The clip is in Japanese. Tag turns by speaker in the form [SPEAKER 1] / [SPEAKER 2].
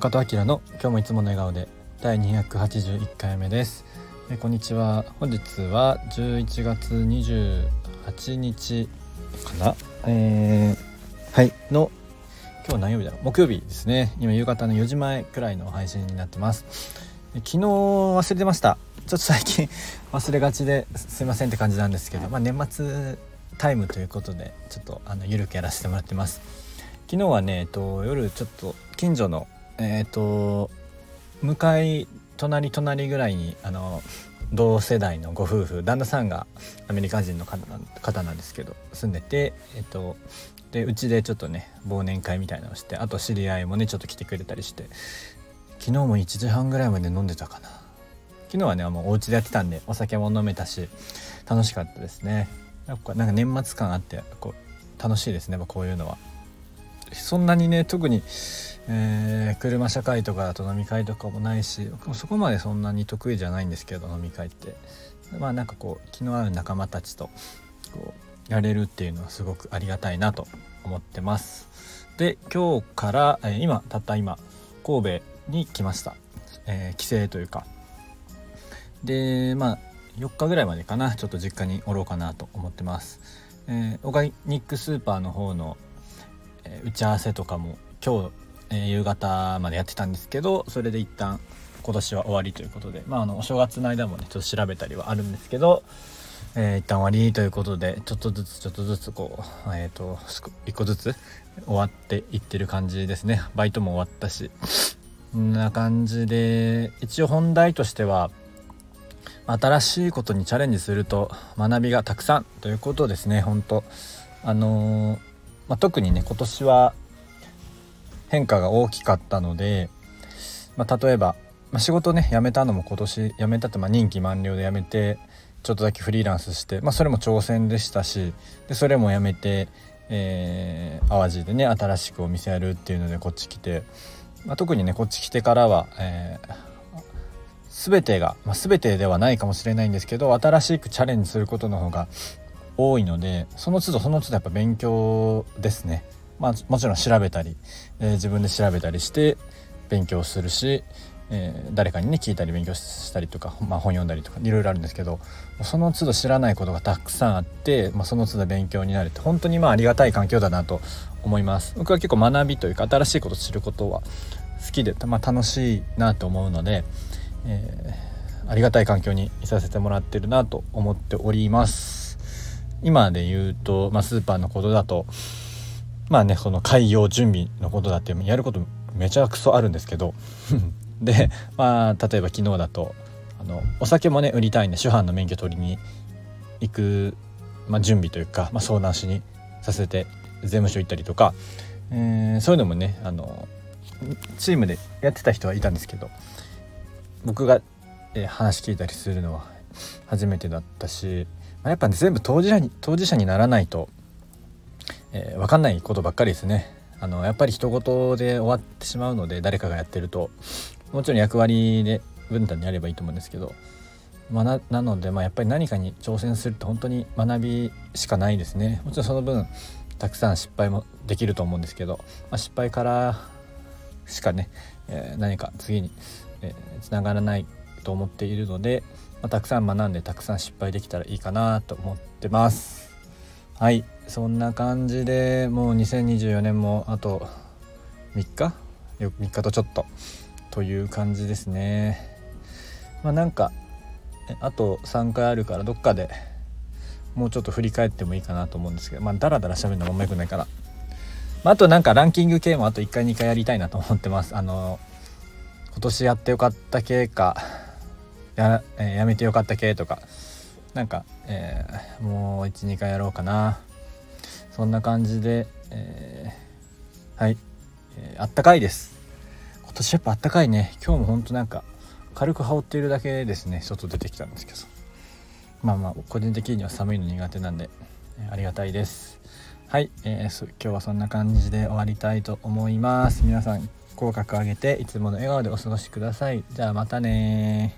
[SPEAKER 1] 中戸明の今日もいつもの笑顔で第281回目です。えこんにちは。本日は11月28日かな？えー、はい。の今日何曜日だろう？木曜日ですね。今夕方の4時前くらいの配信になってます。昨日忘れてました。ちょっと最近 忘れがちですいませんって感じなんですけど、まあ、年末タイムということでちょっとあの緩くやらせてもらってます。昨日はね、えっと、夜ちょっと近所のえっ、と向かい隣隣ぐらいにあの同世代のご夫婦旦那さんがアメリカ人の方なんですけど住んでてえっ、とでうちでちょっとね忘年会みたいなのをしてあと知り合いもねちょっと来てくれたりして昨日も1時半ぐらいまで飲んでたかな。昨日はねもうお家でやってたんでお酒も飲めたし楽しかったですね。やっぱなんか年末感あってこう楽しいですねこういうのは。そんなにね特に、えー、車社会とかだと飲み会とかもないしそこまでそんなに得意じゃないんですけど飲み会って。まあなんかこう気の合う仲間たちとこうやれるっていうのはすごくありがたいなと思ってます。で今日から、えー、今たった今神戸に来ました、えー、帰省というか。でまあ4日ぐらいまでかなちょっと実家におろうかなと思ってます、えー、オーガニックスーパーの方のえ打ち合わせとかも今日、え、夕方までやってたんですけどそれで一旦今年は終わりということでまああのお正月の間もねちょっと調べたりはあるんですけど、えー、一旦終わりということでちょっとずつちょっとずつこうえっ、ー、と一個ずつ終わっていってる感じですね。バイトも終わったしこんな感じで一応本題としては新しいことにチャレンジすると学びがたくさんということですね本当。あのーまあ、特にね今年は変化が大きかったので、まあ、例えば、まあ、仕事ね辞めたのも今年辞めたってまあ任期満了で辞めてちょっとだけフリーランスして、まあ、それも挑戦でしたしでそれも辞めて、えー、淡路でね新しくお店やるっていうのでこっち来て、まあ、特にねこっち来てからは、えー、全てが、まあ、全てではないかもしれないんですけど新しくチャレンジすることの方が多いのでその都度その都度やっぱ勉強ですね。まあ、もちろん調べたり、えー、自分で調べたりして勉強するし、えー、誰かにね聞いたり勉強したりとか、まあ、本読んだりとかいろいろあるんですけどその都度知らないことがたくさんあって、まあ、その都度勉強になるって本当にまあありがたい環境だなと思います。僕は結構学びというか新しいことを知ることは好きで、まあ、楽しいなと思うので、えー、ありがたい環境にいさせてもらってるなと思っております。今で言うと、まあ、スーパーのことだとまあねその開業準備のことだってやることめちゃくそあるんですけど。でまあ例えば昨日だとあのお酒もね売りたいんで主犯の免許取りに行く、まあ、準備というか、まあ、相談しにさせて税務署行ったりとか、えー、そういうのもねあのチームでやってた人はいたんですけど。僕が、えー、話聞いたりするのは初めてだったしまあやっぱね全部当事者に当事者にならないと、えー、分かんないことばっかりですね。あのやっぱり人事で終わってしまうので誰かがやってるともちろん役割で分担にやればいいと思うんですけど、まあ、ななので、まあ、やっぱり何かに挑戦するって本当に学びしかないですね。もちろんその分たくさん失敗もできると思うんですけど、まあ、失敗からしかね、えー、何か次に、えー、つながらないと思っているので、まあ、たくさん学んでたくさん失敗できたらいいかなと思ってますはいそんな感じでもう2024年もあと3日？3日とちょっと。という感じですね。まあなんかあと3回あるからどっかでもうちょっと振り返ってもいいかなと思うんですけどまあダラダラ喋るのもあんまよくないから、まあ、あとなんかランキング系もあと1回2回やりたいなと思ってます。あの今年やってよかった系かや,、やめてよかった系とか。なんか、えー、もう12回やろうかな。そんな感じで、えー、はい、えー、あったかいです。今年やっぱあったかいね。今日もほんとなんか軽く羽織っているだけですね。外出てきたんですけど。まあまあ個人的には寒いの苦手なんで、えー、ありがたいです。はい、えー、今日はそんな感じで終わりたいと思います。皆さん口角上げていつもの笑顔でお過ごしください。じゃあまたね